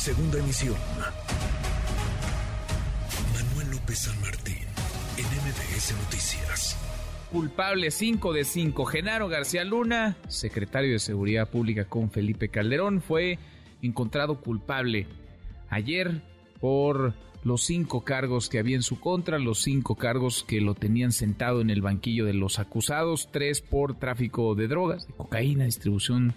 Segunda emisión. Manuel López San Martín, en MBS Noticias. Culpable 5 de 5. Genaro García Luna, secretario de Seguridad Pública con Felipe Calderón, fue encontrado culpable ayer por los cinco cargos que había en su contra, los cinco cargos que lo tenían sentado en el banquillo de los acusados, tres por tráfico de drogas, de cocaína, distribución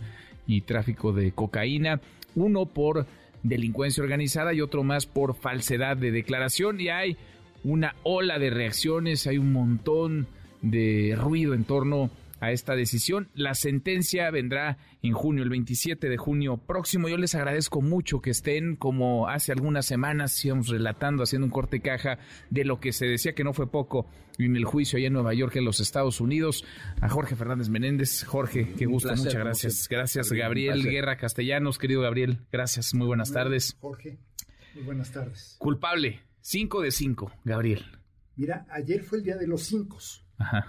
y tráfico de cocaína, uno por delincuencia organizada y otro más por falsedad de declaración. Y hay una ola de reacciones, hay un montón de ruido en torno a esta decisión. La sentencia vendrá en junio, el 27 de junio próximo. Yo les agradezco mucho que estén, como hace algunas semanas íbamos relatando, haciendo un corte caja de lo que se decía que no fue poco en el juicio allá en Nueva York, en los Estados Unidos, a Jorge Fernández Menéndez. Jorge, qué gusto, muchas gracias. Gracias, Gabriel Guerra Castellanos, querido Gabriel. Gracias, muy buenas tardes. Jorge, muy buenas tardes. Culpable, 5 de 5, Gabriel. Mira, ayer fue el día de los cinco.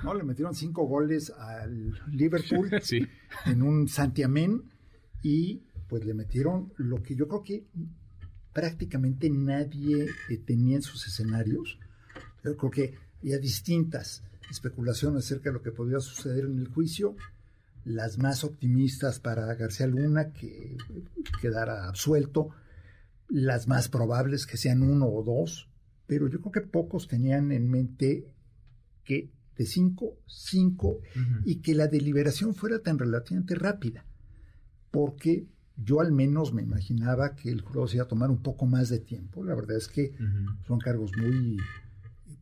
¿No? Le metieron cinco goles al Liverpool en un santiamén y pues le metieron lo que yo creo que prácticamente nadie eh, tenía en sus escenarios. Yo creo que había distintas especulaciones acerca de lo que podría suceder en el juicio. Las más optimistas para García Luna, que quedara absuelto. Las más probables que sean uno o dos. Pero yo creo que pocos tenían en mente que de 5, 5, y que la deliberación fuera tan relativamente rápida, porque yo al menos me imaginaba que el jurado se iba a tomar un poco más de tiempo. La verdad es que son cargos muy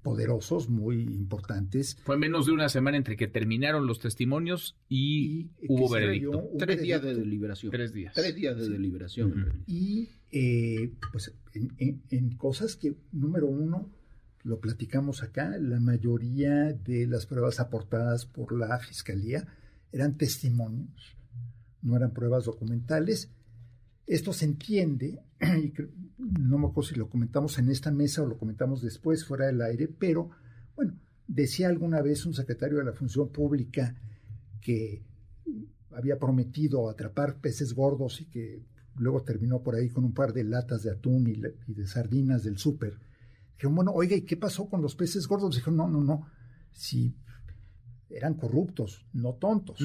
poderosos, muy importantes. Fue menos de una semana entre que terminaron los testimonios y, hubo veredicto. Tres días de deliberación. Tres días. Tres días de deliberación. Y eh, pues en cosas que, número uno, lo platicamos acá, la mayoría de las pruebas aportadas por la Fiscalía eran testimonios, no eran pruebas documentales. Esto se entiende, y no me acuerdo si lo comentamos en esta mesa o lo comentamos después fuera del aire, pero bueno, decía alguna vez un secretario de la Función Pública que había prometido atrapar peces gordos y que luego terminó por ahí con un par de latas de atún y, de sardinas del súper Dijeron, bueno, oiga, ¿y qué pasó con los peces gordos? Dijeron, no, no, no. Si eran corruptos, no tontos.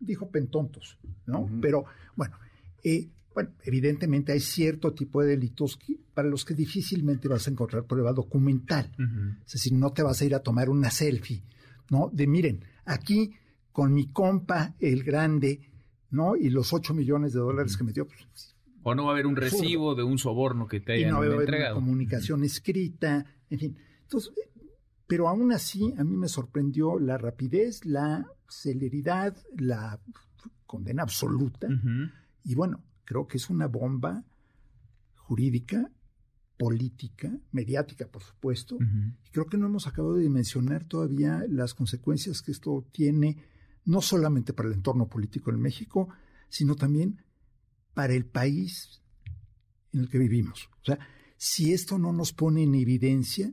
Dijo pentontos, ¿no? Pero, bueno, eh, bueno, evidentemente hay cierto tipo de delitos para los que difícilmente vas a encontrar prueba documental. Es decir, no te vas a ir a tomar una selfie, ¿no? De miren, aquí con mi compa, el grande, ¿no? Y los 8 millones de dólares que me dio, pues, o no va a haber un recibo de un soborno que te hayan y no va a haber Una comunicación escrita, en fin. Entonces, pero aún así a mí me sorprendió la rapidez, la celeridad, la condena absoluta. Y bueno, creo que es una bomba jurídica, política, mediática, por supuesto. Y creo que no hemos acabado de dimensionar todavía las consecuencias que esto tiene, no solamente para el entorno político en México, sino también para el país en el que vivimos. O sea, si esto no nos pone en evidencia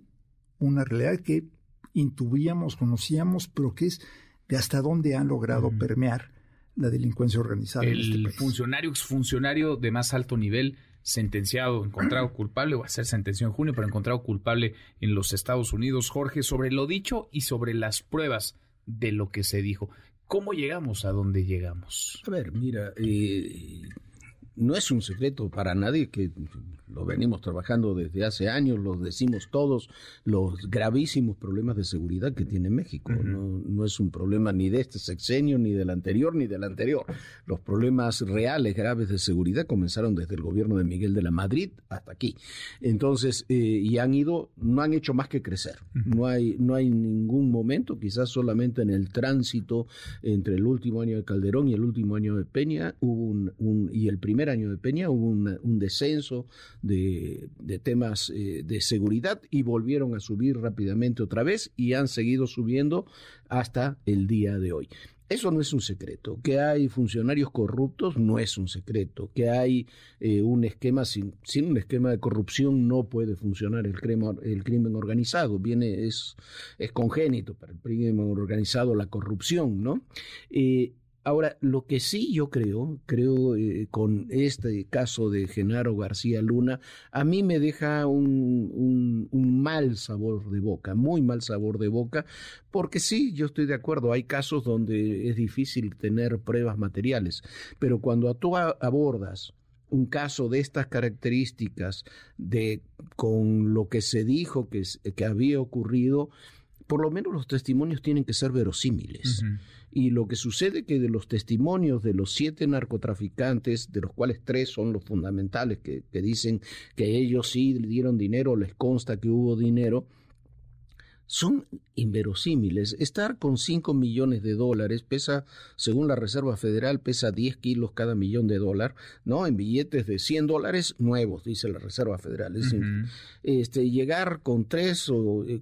una realidad que intuíamos, conocíamos, pero que es de hasta dónde han logrado permear la delincuencia organizada el en este país. funcionario, exfuncionario de más alto nivel, sentenciado, encontrado culpable, va a ser sentenciado en junio, pero encontrado culpable en los Estados Unidos. Jorge, sobre lo dicho y sobre las pruebas de lo que se dijo. ¿Cómo llegamos a donde llegamos? A ver, mira, eh, no es un secreto para nadie que lo venimos trabajando desde hace años, lo decimos todos, los gravísimos problemas de seguridad que tiene México. no, no, es un problema ni de este sexenio, ni del anterior, ni del anterior. Los problemas reales, graves de seguridad comenzaron desde el gobierno de Miguel de la Madrid hasta aquí. Entonces, eh, y han ido, no han hecho más que crecer. No hay, no hay ningún momento, quizás solamente en el tránsito entre el último año de Calderón y el último año de Peña, hubo un, un y el primer año de Peña hubo un descenso de, temas eh, de seguridad y volvieron a subir rápidamente otra vez y han seguido subiendo hasta el día de hoy. Eso no es un secreto. Que hay funcionarios corruptos no es un secreto. Que hay eh, un esquema, sin, un esquema de corrupción no puede funcionar el crimen, el crimen organizado. Viene, es, es congénito para el crimen organizado la corrupción, ¿no? Eh, Ahora, lo que sí yo creo, creo eh, con este caso de Genaro García Luna, a mí me deja un, mal sabor de boca, muy mal sabor de boca, porque sí, yo estoy de acuerdo, hay casos donde es difícil tener pruebas materiales, pero cuando tú abordas un caso de estas características, de con lo que se dijo que, que había ocurrido, por lo menos los testimonios tienen que ser verosímiles. Y lo que sucede que de los testimonios de los siete narcotraficantes, de los cuales tres son los fundamentales, que, dicen que ellos sí dieron dinero, les consta que hubo dinero, son inverosímiles. Estar con 5 millones de dólares pesa, según la Reserva Federal, pesa 10 kilos cada millón de dólares, ¿no? En billetes de 100 dólares nuevos, dice la Reserva Federal. Es este, llegar con tres o eh,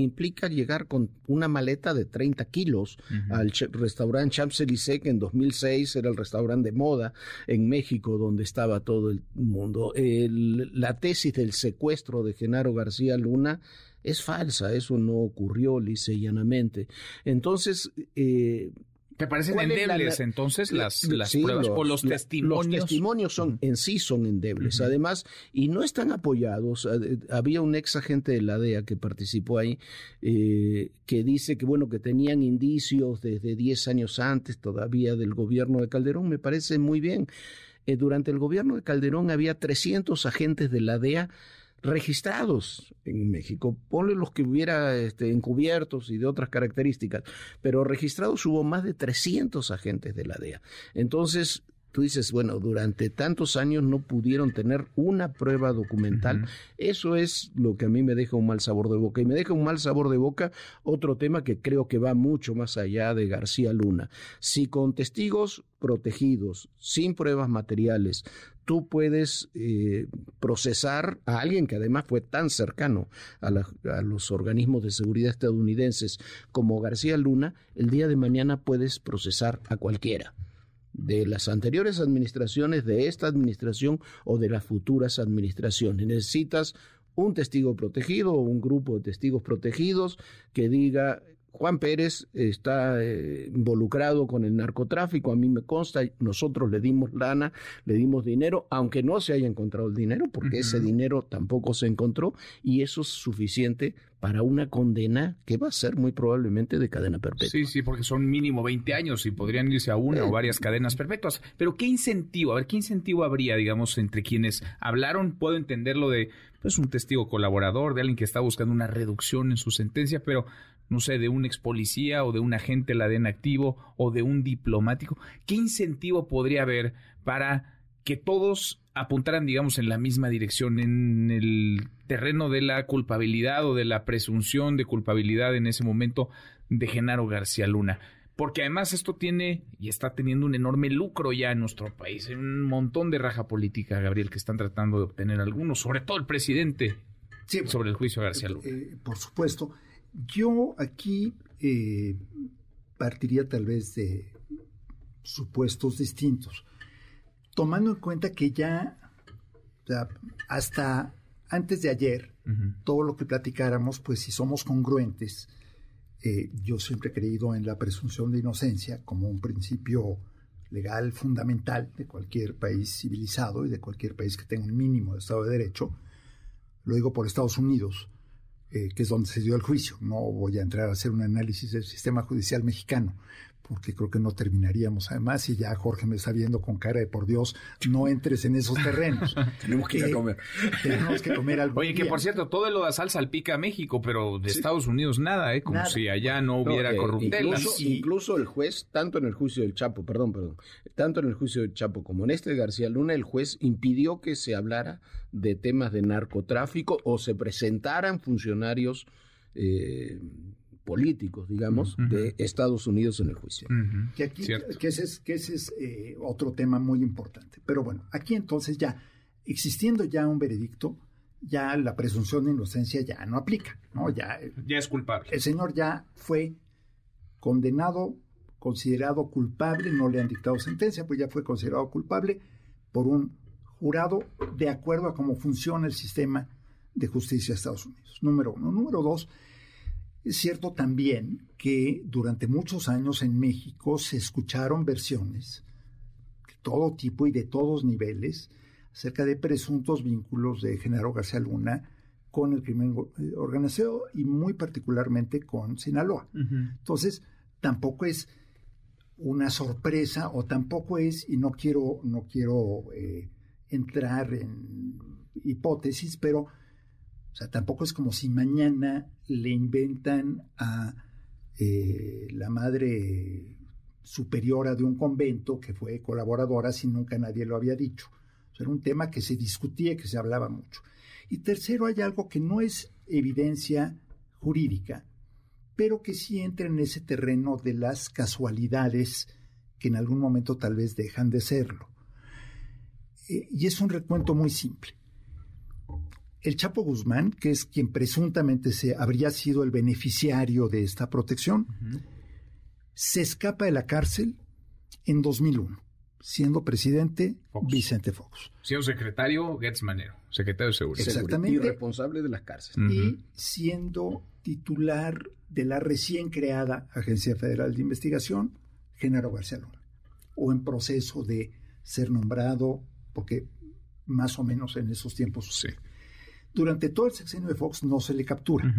implica llegar con una maleta de 30 kilos al restaurante Champs-Élysées, que en 2006 era el restaurante de moda en México, donde estaba todo el mundo. la tesis del secuestro de Genaro García Luna es falsa, eso no ocurrió lisa y llanamente. Entonces, eh, ¿Te parecen endebles entonces las, las pruebas o los testimonios? Los testimonios son, en sí son endebles. Además, y no están apoyados. Había un ex agente de la DEA que participó ahí, eh, que dice que, bueno, que tenían indicios desde 10 años antes todavía del gobierno de Calderón. Me parece muy bien. Eh, durante el gobierno de Calderón había 300 agentes de la DEA registrados en México. Ponle los que hubiera este, encubiertos y de otras características, pero registrados hubo más de 300 agentes de la DEA. Entonces, tú dices, bueno, durante tantos años no pudieron tener una prueba documental. Eso es lo que a mí me deja un mal sabor de boca. Y me deja un mal sabor de boca otro tema que creo que va mucho más allá de García Luna. Si con testigos protegidos, sin pruebas materiales, tú puedes eh, procesar a alguien que además fue tan cercano a, a, los organismos de seguridad estadounidenses como García Luna, el día de mañana puedes procesar a cualquiera de las anteriores administraciones, de esta administración o de las futuras administraciones. Necesitas un testigo protegido o un grupo de testigos protegidos que diga Juan Pérez está eh, involucrado con el narcotráfico, a mí me consta, nosotros le dimos lana, le dimos dinero, aunque no se haya encontrado el dinero, porque ese dinero tampoco se encontró, y eso es suficiente para una condena que va a ser muy probablemente de cadena perpetua. Sí, sí, porque son mínimo 20 años y podrían irse a una o eh. varias cadenas perpetuas. Pero ¿qué incentivo? A ver, ¿qué incentivo habría, digamos, entre quienes hablaron? Puedo entenderlo de, pues, un testigo colaborador, de alguien que está buscando una reducción en su sentencia, pero no sé, de un ex policía o de un agente la en activo o de un diplomático? ¿Qué incentivo podría haber para que todos apuntaran, digamos, en la misma dirección, en el terreno de la culpabilidad o de la presunción de culpabilidad en ese momento de Genaro García Luna? Porque además esto tiene y está teniendo un enorme lucro ya en nuestro país, un montón de raja política, Gabriel, que están tratando de obtener algunos, sobre todo el presidente, sobre el juicio de García Luna. Eh, por supuesto. Yo aquí eh, partiría tal vez de supuestos distintos, tomando en cuenta que ya hasta antes de ayer, todo lo que platicáramos, pues si somos congruentes, eh, yo siempre he creído en la presunción de inocencia como un principio legal fundamental de cualquier país civilizado y de cualquier país que tenga un mínimo de Estado de Derecho. Lo digo por Estados Unidos. Eh, que es donde se dio el juicio. No voy a entrar a hacer un análisis del sistema judicial mexicano, porque creo que no terminaríamos. Además, y ya Jorge me está viendo con cara de por Dios, no entres en esos terrenos. tenemos que ir a comer. tenemos que comer algo. Oye, que por cierto, todo lo da sal salpica a México, pero de Estados Unidos nada, ¿eh? Como si allá no hubiera no, corruptelas. Incluso, incluso, el juez, tanto en el juicio del Chapo, perdón, perdón, tanto en el juicio del Chapo como en este de García Luna, el juez impidió que se hablara de temas de narcotráfico o se presentaran funcionarios eh, políticos, digamos, de Estados Unidos en el juicio. que, aquí, que, ese es, que ese es eh, otro tema muy importante. Pero bueno, aquí entonces ya, existiendo ya un veredicto, ya la presunción de inocencia ya no aplica, ¿no? Ya, ya es culpable. El señor ya fue condenado, considerado culpable, no le han dictado sentencia, pues ya fue considerado culpable por un jurado de acuerdo a cómo funciona el sistema de justicia de Estados Unidos. Número uno. Número dos, Es cierto también que durante muchos años en México se escucharon versiones de todo tipo y de todos niveles acerca de presuntos vínculos de Genaro García Luna con el crimen organizado y muy particularmente con Sinaloa. Entonces, tampoco es una sorpresa o tampoco es, y no quiero, no quiero eh, entrar en hipótesis, pero o sea, tampoco es como si mañana le inventan a eh, la madre superiora de un convento que fue colaboradora si nunca nadie lo había dicho. era un tema que se discutía que se hablaba mucho. Y tercero, hay algo que no es evidencia jurídica, pero que sí entra en ese terreno de las casualidades que en algún momento tal vez dejan de serlo. Eh, y es un recuento muy simple. El Chapo Guzmán, que es quien presuntamente se habría sido el beneficiario de esta protección, se escapa de la cárcel en 2001, siendo presidente Vicente Fox. Siendo secretario Getz Manero, secretario de Seguridad. Exactamente. Y responsable de las cárceles. Y siendo titular de la recién creada Agencia Federal de Investigación, Genaro García Luna, o en proceso de ser nombrado, porque más o menos en esos tiempos Sí. Durante todo el sexenio de Fox no se le captura.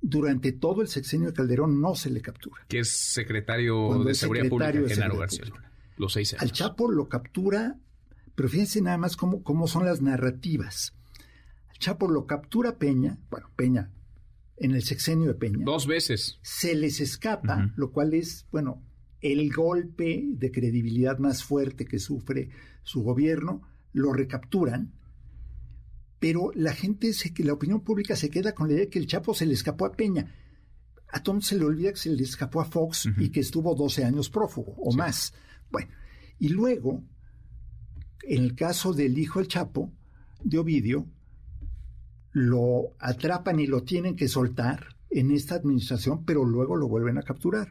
Durante todo el sexenio de Calderón no se le captura. Que es secretario Cuando de Seguridad secretario Pública, Genaro García. Luna. Los seis años. Al Chapo lo captura, pero fíjense nada más cómo, cómo son las narrativas. Al Chapo lo captura Peña, bueno, Peña, en el sexenio de Peña. Dos veces. Se les escapa, lo cual es, bueno, el golpe de credibilidad más fuerte que sufre su gobierno, lo recapturan, pero la gente, se, la opinión pública se queda con la idea de que el Chapo se le escapó a Peña. A Tom se le olvida que se le escapó a Fox y que estuvo 12 años prófugo o Sí. más. Bueno, y luego, en el caso del hijo del Chapo, de Ovidio, lo atrapan y lo tienen que soltar en esta administración, pero luego lo vuelven a capturar.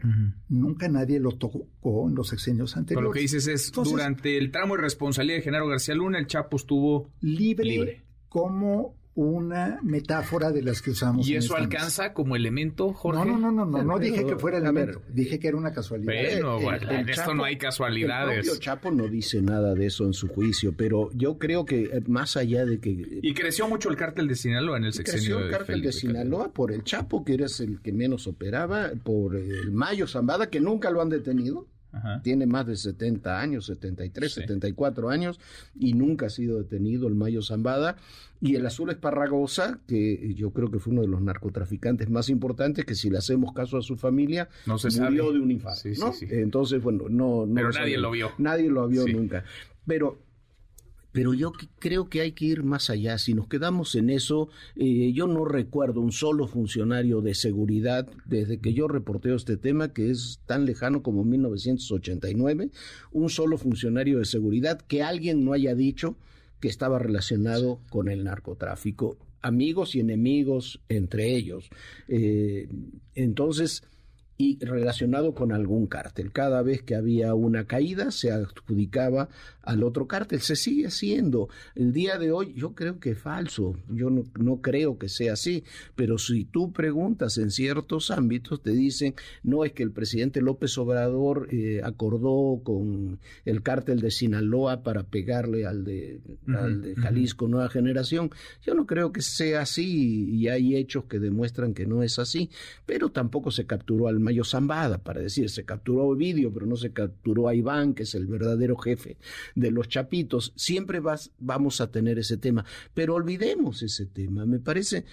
Nunca nadie lo tocó en los sexenios Pero anteriores. lo que dices es, Entonces- durante el tramo de responsabilidad de Genaro García Luna, el Chapo estuvo... libre, Libre. Como una metáfora de las que usamos. ¿Y en eso esta mesa. alcanza como elemento, Jorge? No, no, no, no, no, dije que fuera elemento, ver. dije que era una casualidad. Bueno, El- el en esto Chapo- no hay El casualidades. propio Chapo no dice nada de eso en su juicio, pero yo creo que eh, más allá de que Y creció mucho el cártel de Sinaloa en el creció sexenio el de cártel Felipe de Sinaloa por el Chapo, que era el que menos operaba, por el Mayo Zambada, que nunca lo han detenido. Ajá. Tiene más de 70 años, 73, Sí. 74 años, y nunca ha sido detenido el Mayo Zambada. Y el Azul Esparragosa, que yo creo que fue uno de los narcotraficantes más importantes, que si le hacemos caso a su familia, No se murió sabe. de un infarto. Sí, ¿no? sí. Entonces, bueno, no... no Pero lo nadie lo vio. Nadie lo vio nunca. Pero, pero yo creo que hay que ir más allá. Si nos quedamos en eso, eh, yo no recuerdo un solo funcionario de seguridad desde que yo reporteo este tema, que es tan lejano como 1989, un solo funcionario de seguridad que alguien no haya dicho que estaba relacionado con el narcotráfico. Amigos y enemigos entre ellos. Eh, entonces, y relacionado con algún cártel. Cada vez que había una caída se adjudicaba al otro cártel. Se sigue haciendo. El día de hoy yo creo que es falso. Yo no, no creo que sea así. Pero si tú preguntas en ciertos ámbitos, te dicen, no es que el presidente López Obrador eh, acordó con el cártel de Sinaloa para pegarle al de, al de. Jalisco Nueva Generación. Yo no creo que sea así y hay hechos que demuestran que no es así. Pero tampoco se capturó al Mayo Zambada, para decir, se capturó a Ovidio, pero no se capturó a Iván, que es el verdadero jefe de los chapitos. Siempre vas, vamos a tener ese tema, pero olvidemos ese tema. Me parece,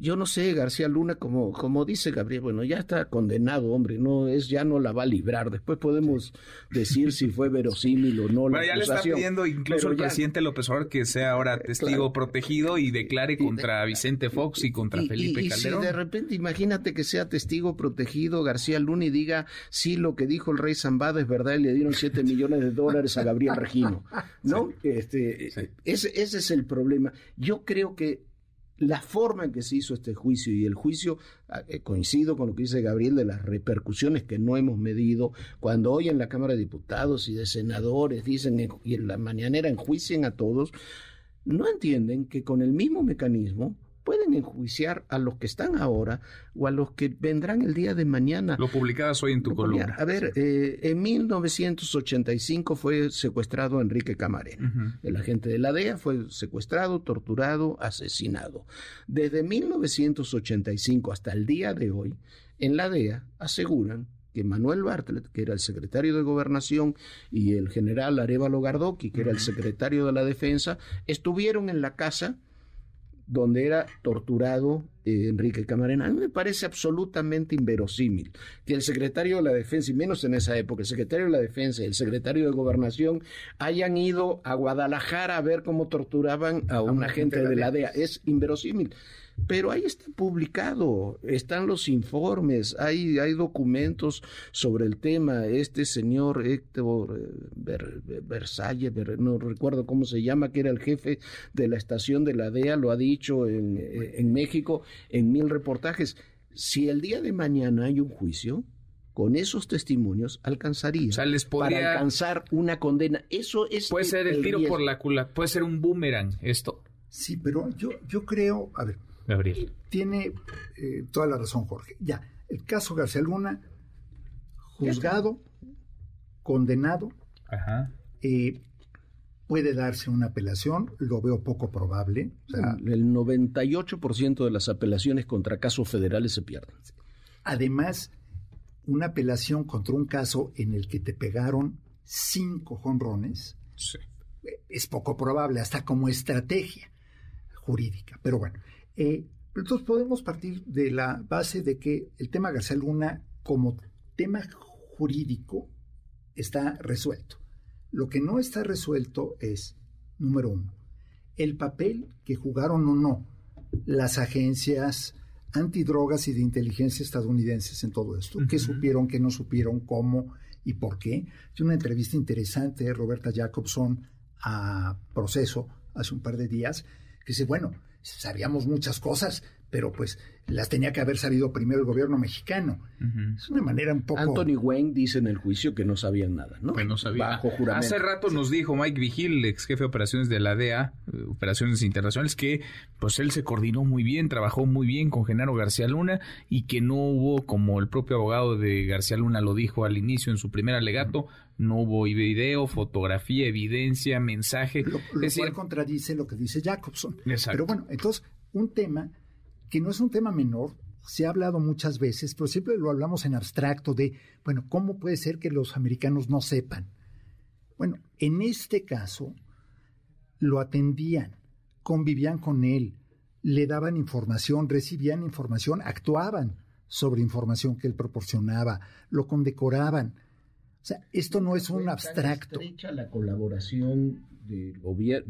yo no sé, García Luna, como, como dice Gabriel, bueno, ya está condenado, hombre, no es, ya no la va a librar. Después podemos decir si fue verosímil o no Bueno, la ya le está pidiendo incluso el ya- presidente López Obrador que sea ahora testigo Claro. protegido y declare contra Vicente Fox y contra Y- Felipe y- Calderón. si de repente, imagínate que sea testigo protegido García Luna y diga, sí, lo que dijo el rey Zambada es verdad y le dieron 7 millones de dólares a Gabriel Regino. ¿No? Este, Sí. ese, ese es el problema. Yo creo que la forma en que se hizo este juicio y el juicio, ah, eh, coincido con lo que dice Gabriel, de las repercusiones que no hemos medido, cuando hoy en la Cámara de Diputados y de senadores dicen en- y en la mañanera enjuicien a todos, no entienden que con el mismo mecanismo pueden enjuiciar a los que están ahora o a los que vendrán el día de mañana. Lo publicabas hoy en tu columna. A ver, eh, en 1985 fue secuestrado Enrique Camarena. El agente de la DEA fue secuestrado, torturado, asesinado. Desde 1985 hasta el día de hoy, en la DEA aseguran que Manuel Bartlett, que era el secretario de Gobernación, y el general Arevalo Gardoqui, que era el secretario de la Defensa, estuvieron en la casa donde era torturado eh, Enrique Camarena. A mí me parece absolutamente inverosímil que el secretario de la Defensa, y menos en esa época, el secretario de la Defensa y el secretario de Gobernación hayan ido a Guadalajara a ver cómo torturaban a un agente de la DEA. Es inverosímil. Pero ahí está publicado, están los informes, hay, hay documentos sobre el tema. Este señor Héctor eh, Versalles, no recuerdo cómo se llama, que era el jefe de la estación de la DEA, lo ha dicho en, eh, en México en mil reportajes. Si el día de mañana hay un juicio, con esos testimonios alcanzaría para alcanzar una condena. Eso es puede ser el, tiro por la culata, puede ser un boomerang esto. Sí, pero yo yo creo, a ver, Gabriel. Tiene eh, toda la razón, Jorge. Ya, el caso García Luna, juzgado, condenado, eh, puede darse una apelación, lo veo poco probable. el 98% de las apelaciones contra casos federales se pierden. Además, una apelación contra un caso en el que te pegaron cinco jonrones eh, es poco probable, hasta como estrategia jurídica. Pero bueno, eh, entonces podemos partir de la base de que el tema García Luna como tema jurídico está resuelto. Lo que no está resuelto es, número uno, el papel que jugaron o no las agencias antidrogas y de inteligencia estadounidenses en todo esto. ¿Qué supieron, qué no supieron, cómo y por qué? Hay una entrevista interesante de Roberta Jacobson a Proceso hace un par de días que dice, bueno, sabíamos muchas cosas, pero pues las tenía que haber sabido primero el gobierno mexicano. Es una manera un poco... Anthony Wayne dice en el juicio que no sabían nada, ¿no? Pues no sabía. Bajo juramento. Hace rato nos dijo Mike Vigil, ex jefe de operaciones de la DEA, eh, operaciones internacionales, que pues él se coordinó muy bien, trabajó muy bien con Genaro García Luna y que no hubo, como el propio abogado de García Luna lo dijo al inicio en su primer alegato, no hubo video, fotografía, evidencia, mensaje. Lo, cual contradice lo que dice Jacobson. Pero bueno, entonces, un tema que no es un tema menor, se ha hablado muchas veces, pero siempre lo hablamos en abstracto de, bueno, ¿cómo puede ser que los americanos no sepan? Bueno, en este caso lo atendían, convivían con él, le daban información, recibían información, actuaban sobre información que él proporcionaba, lo condecoraban. O sea, esto no es un abstracto. la colaboración de,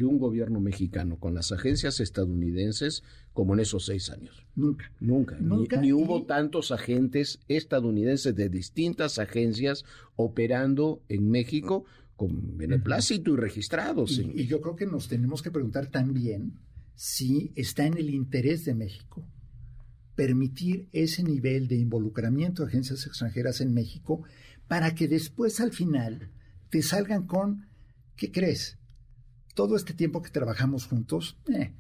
un gobierno mexicano con las agencias estadounidenses como en esos seis años. Nunca. Nunca. Ni, hubo tantos agentes estadounidenses de distintas agencias operando en México con beneplácito y registrados. Y, y yo creo que nos tenemos que preguntar también si está en el interés de México permitir ese nivel de involucramiento de agencias extranjeras en México para que después al final te salgan con, ¿qué crees? Todo este tiempo que trabajamos juntos, eh,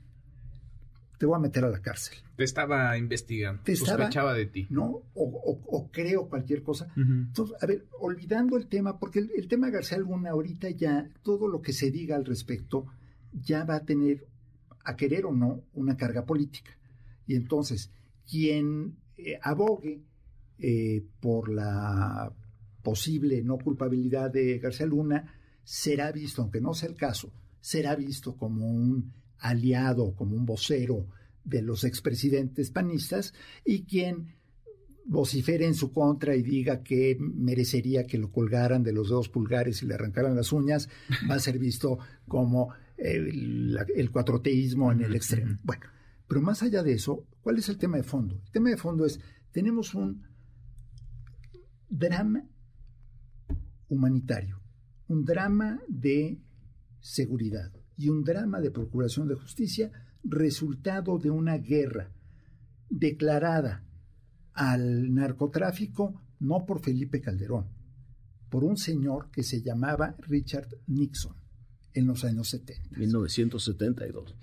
te voy a meter a la cárcel. Te estaba investigando, te sospechaba de ti. ¿No? O, creo cualquier cosa. Entonces, a ver, olvidando el tema, porque el, tema García Luna ahorita ya, todo lo que se diga al respecto, ya va a tener, a querer o no, una carga política. Y entonces, quien eh, abogue eh, por la posible no culpabilidad de García Luna será visto, aunque no sea el caso, será visto como un aliado, como un vocero de los expresidentes panistas y quien vocifere en su contra y diga que merecería que lo colgaran de los dos pulgares y le arrancaran las uñas, va a ser visto como el, el cuatroteísmo en el extremo. Bueno, pero más allá de eso, ¿cuál es el tema de fondo? El tema de fondo es, tenemos un drama humanitario, un drama de seguridad y un drama de procuración de justicia resultado de una guerra declarada al narcotráfico no por Felipe Calderón, por un señor que se llamaba Richard Nixon. en los años 70. 1972.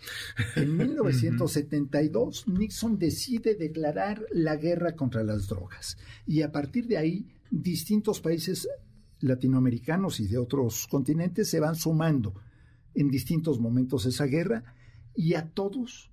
En 1972, Nixon decide declarar la guerra contra las drogas. Y a partir de ahí, distintos países latinoamericanos y de otros continentes se van sumando en distintos momentos esa guerra y a todos,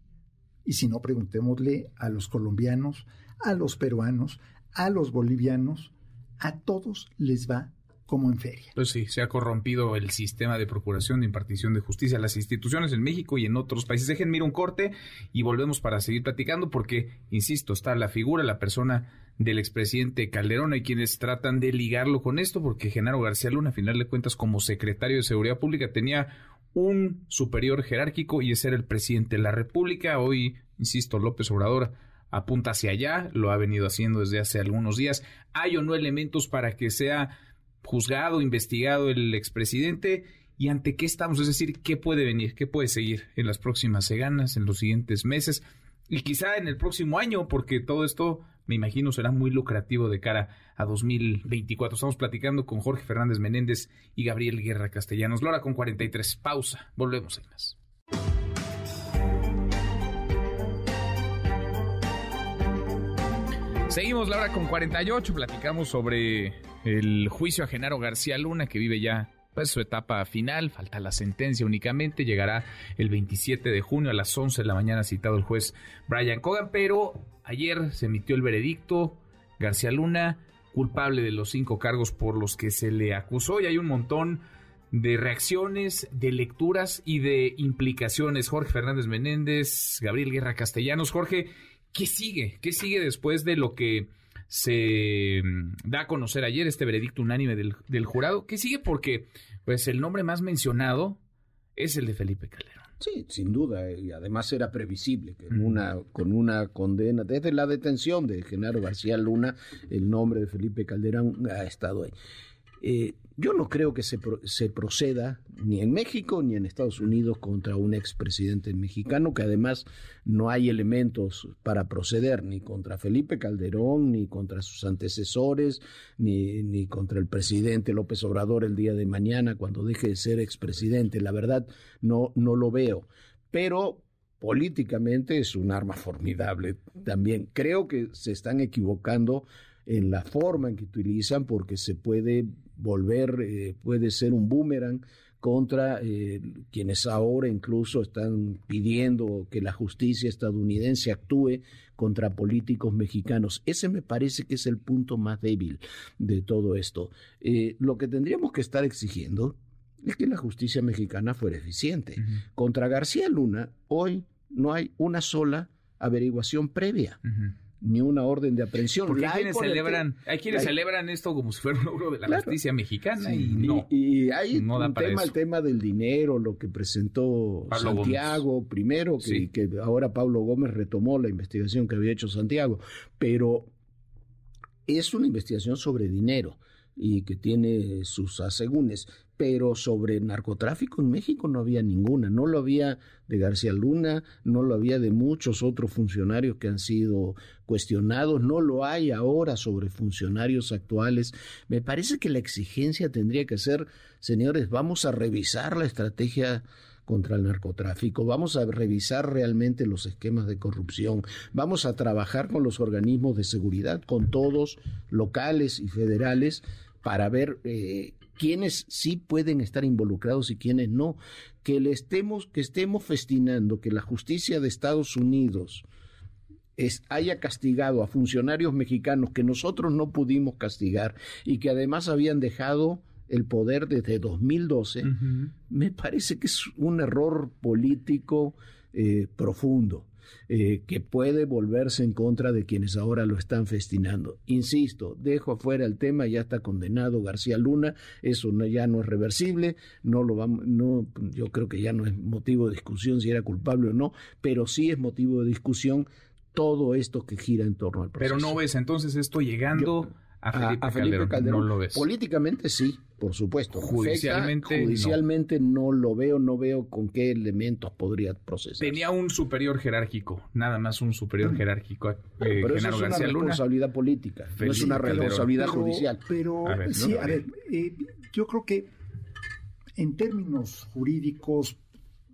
y si no preguntémosle a los colombianos, a los peruanos, a los bolivianos, a todos les va como en feria. Pues sí, se ha corrompido el sistema de procuración de impartición de justicia, las instituciones en México y en otros países. Dejen, un corte y volvemos para seguir platicando porque, insisto, está la figura, la persona del expresidente Calderón. Hay quienes tratan de ligarlo con esto porque Genaro García Luna, a final de cuentas, como secretario de Seguridad Pública, tenía un superior jerárquico y es ser el presidente de la República. Hoy, insisto, López Obrador apunta hacia allá, lo ha venido haciendo desde hace algunos días. Hay o no elementos para que sea juzgado, investigado el expresidente y ante qué estamos, es decir, qué puede venir, qué puede seguir en las próximas semanas, en los siguientes meses y quizá en el próximo año, porque todo esto me imagino será muy lucrativo de cara a 2024. Estamos platicando con Jorge Fernández Menéndez y Gabriel Guerra Castellanos. Lora con 43. Pausa. Volvemos en más. Seguimos la hora con 48, platicamos sobre el juicio a Genaro García Luna que vive ya pues, su etapa final, falta la sentencia únicamente, llegará el 27 de junio a las 11 de la mañana citado el juez Brian Cogan, pero ayer se emitió el veredicto, García Luna culpable de los cinco cargos por los que se le acusó y hay un montón de reacciones, de lecturas y de implicaciones. Jorge Fernández Menéndez, Gabriel Guerra Castellanos. Jorge, ¿Qué sigue? ¿Qué sigue después de lo que se mm, da a conocer ayer, este veredicto unánime del, jurado? ¿Qué sigue? Porque pues el nombre más mencionado es el de Felipe Calderón. Sí, sin duda, y además era previsible que una, con una condena, desde la detención de Genaro García Luna, el nombre de Felipe Calderón ha estado ahí. Eh, yo no creo que se, se, proceda ni en México ni en Estados Unidos contra un expresidente mexicano, que además no hay elementos para proceder ni contra Felipe Calderón, ni contra sus antecesores, ni, ni contra el presidente López Obrador el día de mañana cuando deje de ser expresidente. La verdad, no, no lo veo. Pero políticamente es un arma formidable también. Creo que se están equivocando en la forma en que utilizan porque se puede volver, eh, puede ser un boomerang contra eh, quienes ahora incluso están pidiendo que la justicia estadounidense actúe contra políticos mexicanos. Ese me parece que es el punto más débil de todo esto. Eh, lo que tendríamos que estar exigiendo es que la justicia mexicana fuera eficiente. Contra García Luna, hoy no hay una sola averiguación previa ni una orden de aprehensión. Porque hay quienes, celebran, hay quienes celebran esto como si fuera un logro de la justicia mexicana y no. Y, hay un tema, el tema del dinero, lo que presentó Santiago primero, que, que ahora Pablo Gómez retomó la investigación que había hecho Santiago, pero es una investigación sobre dinero y que tiene sus asegúnes, pero sobre narcotráfico en México no había ninguna, no lo había de García Luna, no lo había de muchos otros funcionarios que han sido cuestionados, no lo hay ahora sobre funcionarios actuales. Me parece que la exigencia tendría que ser, señores, vamos a revisar la estrategia contra el narcotráfico, vamos a revisar realmente los esquemas de corrupción, vamos a trabajar con los organismos de seguridad, con todos, locales y federales, para ver eh, quiénes sí pueden estar involucrados y quiénes no. Que le estemos, que estemos festinando que la justicia de Estados Unidos es, haya castigado a funcionarios mexicanos que nosotros no pudimos castigar y que además habían dejado el poder desde 2012, me parece que es un error político eh, profundo. Eh, que puede volverse en contra de quienes ahora lo están festinando. Insisto, dejo afuera el tema, ya está condenado García Luna, eso ya no es reversible, no lo vamos, no, yo creo que ya no es motivo de discusión si era culpable o no, pero sí es motivo de discusión todo esto que gira en torno al proceso. Pero no ves entonces esto llegando a Felipe, Calderón, No lo ves. Políticamente sí, por supuesto. Judicialmente, judicialmente no. lo veo, no veo con qué elementos podría procesar. Tenía un superior jerárquico, nada más un superior jerárquico. Eh, pero eso es una responsabilidad política, no es una responsabilidad judicial. Pero sí, a ver, eh, yo creo que en términos jurídicos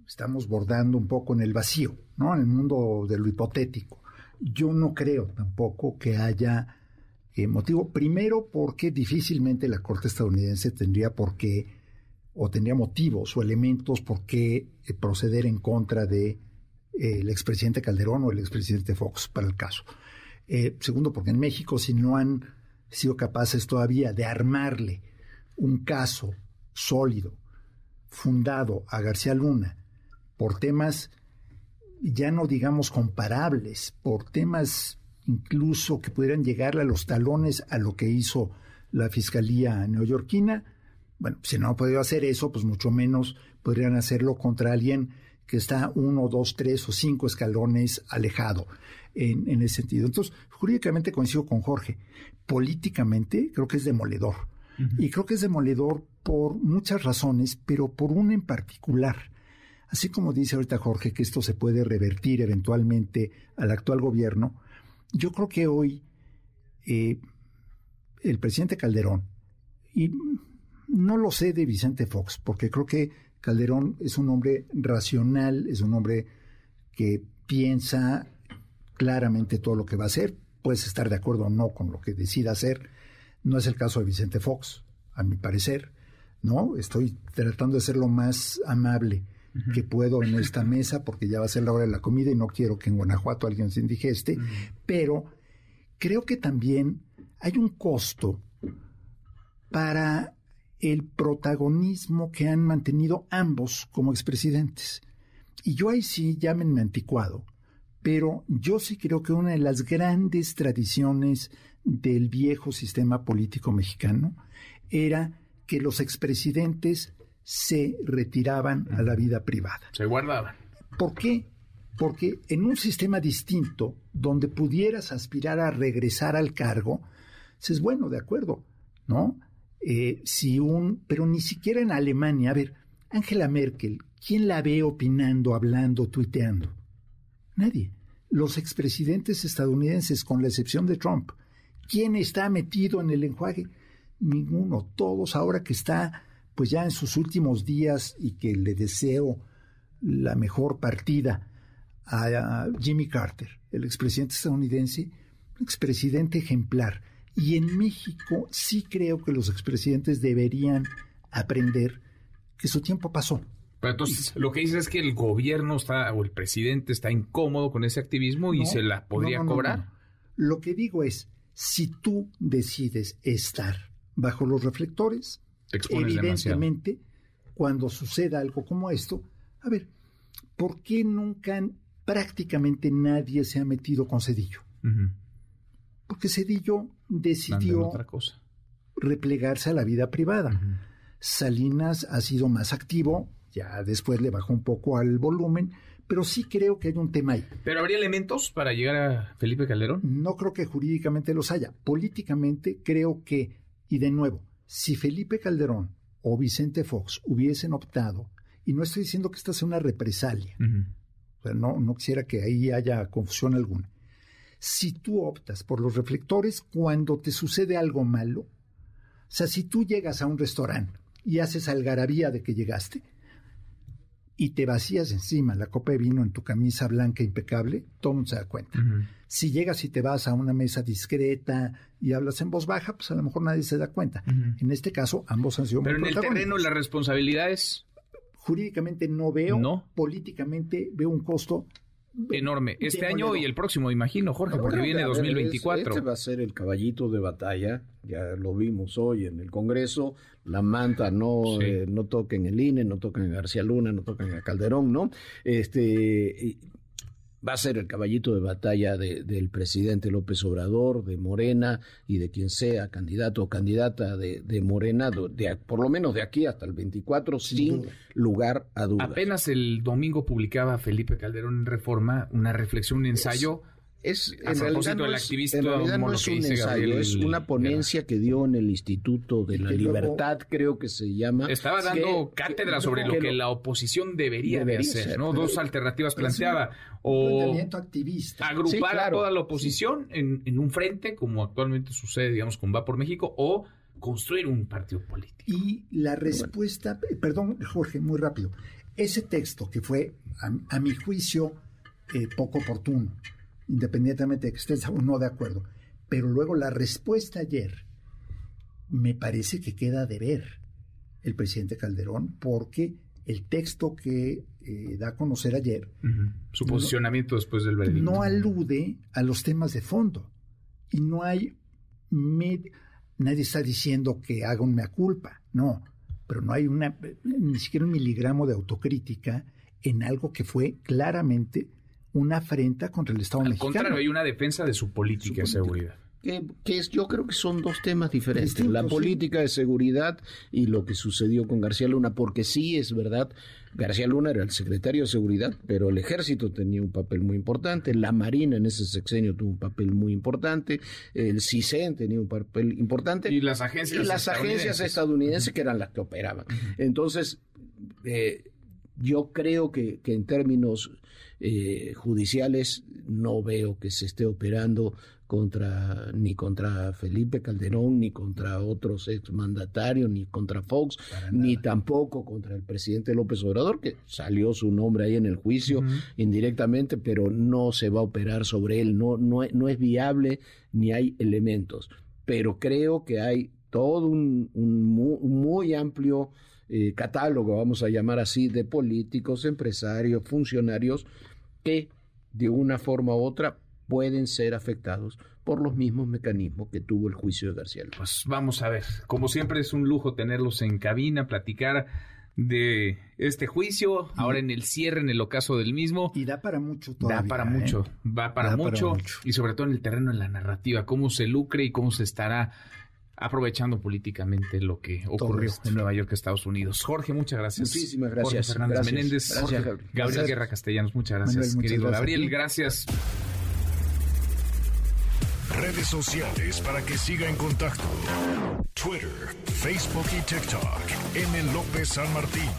estamos bordando un poco en el vacío, ¿no? En el mundo de lo hipotético. Yo no creo tampoco que haya eh, motivo, primero porque difícilmente la Corte estadounidense tendría por qué, o tendría motivos o elementos por qué eh, proceder en contra de eh, el expresidente Calderón o el expresidente Fox para el caso. segundo, porque en México si no han sido capaces todavía de armarle un caso sólido, fundado a García Luna, por temas ya no digamos comparables, por temas incluso que pudieran llegarle a los talones a lo que hizo la Fiscalía neoyorquina. Bueno, si no han podido hacer eso, pues mucho menos podrían hacerlo contra alguien que está uno, dos, tres o cinco escalones alejado en, en ese sentido. Entonces, jurídicamente coincido con Jorge. Políticamente creo que es demoledor. Y creo que es demoledor por muchas razones, pero por una en particular. Así como dice ahorita Jorge que esto se puede revertir eventualmente al actual gobierno, yo creo que hoy eh, el presidente Calderón, y no lo sé de Vicente Fox, porque creo que Calderón es un hombre racional, es un hombre que piensa claramente todo lo que va a hacer, puedes estar de acuerdo o no con lo que decida hacer, no es el caso de Vicente Fox, a mi parecer, ¿no? Estoy tratando de ser lo más amable que puedo en esta mesa porque ya va a ser la hora de la comida y no quiero que en Guanajuato alguien se indigeste, pero creo que también hay un costo para el protagonismo que han mantenido ambos como expresidentes. Y yo ahí sí, llámenme anticuado, pero yo sí creo que una de las grandes tradiciones del viejo sistema político mexicano era que los expresidentes se retiraban a la vida privada. Se guardaban. ¿Por qué? Porque en un sistema distinto, donde pudieras aspirar a regresar al cargo, es bueno, de acuerdo, ¿no? Eh, si un, pero ni siquiera en Alemania, a ver, Angela Merkel, ¿quién la ve opinando, hablando, tuiteando? Nadie. Los expresidentes estadounidenses, con la excepción de Trump, ¿quién está metido en el enjuague? Ninguno. Todos ahora que está pues ya en sus últimos días y que le deseo la mejor partida a Jimmy Carter, el expresidente estadounidense, un expresidente ejemplar. Y en México sí creo que los expresidentes deberían aprender que su tiempo pasó. Pero entonces lo que dice es que el gobierno está o el presidente está incómodo con ese activismo y se la podría cobrar. Lo que digo es, si tú decides estar bajo los reflectores, Evidentemente, cuando suceda algo como esto, a ver, ¿por qué nunca prácticamente nadie se ha metido con Cedillo? Porque Cedillo decidió replegarse a la vida privada. Salinas ha sido más activo, ya después le bajó un poco al volumen, pero sí creo que hay un tema ahí. ¿Pero habría elementos para llegar a Felipe Calderón? No creo que jurídicamente los haya. Políticamente creo que, y de nuevo, si Felipe Calderón o Vicente Fox hubiesen optado, y no estoy diciendo que esta sea una represalia, no, no quisiera que ahí haya confusión alguna. Si tú optas por los reflectores cuando te sucede algo malo, o sea, si tú llegas a un restaurante y haces algarabía de que llegaste, y te vacías encima la copa de vino en tu camisa blanca impecable, todo mundo se da cuenta. Si llegas y te vas a una mesa discreta y hablas en voz baja, pues a lo mejor nadie se da cuenta. En este caso, ambos han sido Pero en el terreno, las responsabilidades. Jurídicamente no veo, no. políticamente veo un costo enorme. Este año y el próximo, imagino, Jorge, porque viene 2024. Este va a ser el caballito de batalla, ya lo vimos hoy en el Congreso, la manta no, eh, no toquen el INE, no toquen a García Luna, no toquen a Calderón, ¿no? Este, va a ser el caballito de batalla del presidente López Obrador, de Morena y de quien sea candidato o candidata de, Morena, de, por lo menos de aquí hasta el 24, sin, lugar a dudas. Apenas el domingo publicaba Felipe Calderón en Reforma una reflexión, un ensayo es en realidad, no es, un ensayo, es una ponencia que dio en el Instituto de la Libertad, creo que se llama. Estaba dando cátedra sobre lo que la oposición debería, de hacer, ¿no? Dos alternativas planteaba. O activista. agrupar a toda la oposición en, en un frente, como actualmente sucede, digamos, con Va por México, o construir un partido político. Y la respuesta, eh, perdón, Jorge, muy rápido. Ese texto que fue, a, mi juicio, eh, poco oportuno, independientemente de que estés o no de acuerdo, pero luego la respuesta ayer me parece que queda de ver el presidente Calderón porque el texto que eh, da a conocer ayer. Su posicionamiento después del veredicto. No alude a los temas de fondo. Y no hay. nadie está diciendo que haga una culpa. No. Pero no hay una, ni siquiera un miligramo de autocrítica en algo que fue claramente una afrenta contra el Estado Al mexicano. contrario, hay una defensa de su política de seguridad que, es, yo creo que son dos temas diferentes, la política de seguridad y lo que sucedió con García Luna, porque sí es verdad, García Luna era el secretario de seguridad, pero el ejército tenía un papel muy importante, la Marina en ese sexenio tuvo un papel muy importante, el CISEN tenía un papel importante. Y las agencias, y las agencias estadounidenses que eran las que operaban. Entonces, eh, yo creo que, que en términos eh, judiciales no veo que se esté operando contra ni contra Felipe Calderón, ni contra otros exmandatarios, ni contra Fox, ni tampoco contra el presidente López Obrador, que salió su nombre ahí en el juicio indirectamente, pero no se va a operar sobre él, no, no, no es viable ni hay elementos. Pero creo que hay todo un, muy, amplio eh, catálogo, vamos a llamar así, de políticos, empresarios, funcionarios, que de una forma u otra pueden ser afectados por los mismos mecanismos que tuvo el juicio de García Luna. Pues vamos a ver, como siempre es un lujo tenerlos en cabina, platicar de este juicio, ahora en el cierre, en el ocaso del mismo. Y da para mucho todavía. Da para mucho, ¿eh? va para, mucho, y sobre todo en el terreno de la narrativa, cómo se lucre y cómo se estará aprovechando políticamente lo que ocurrió en Nueva York, Estados Unidos. Jorge, muchas gracias. Muchísimas gracias. Jorge Fernández Menéndez. Gabriel Guerra Castellanos, muchas gracias, querido Gabriel. Gracias. Redes sociales para que siga en contacto: Twitter, Facebook y TikTok. M. López San Martín.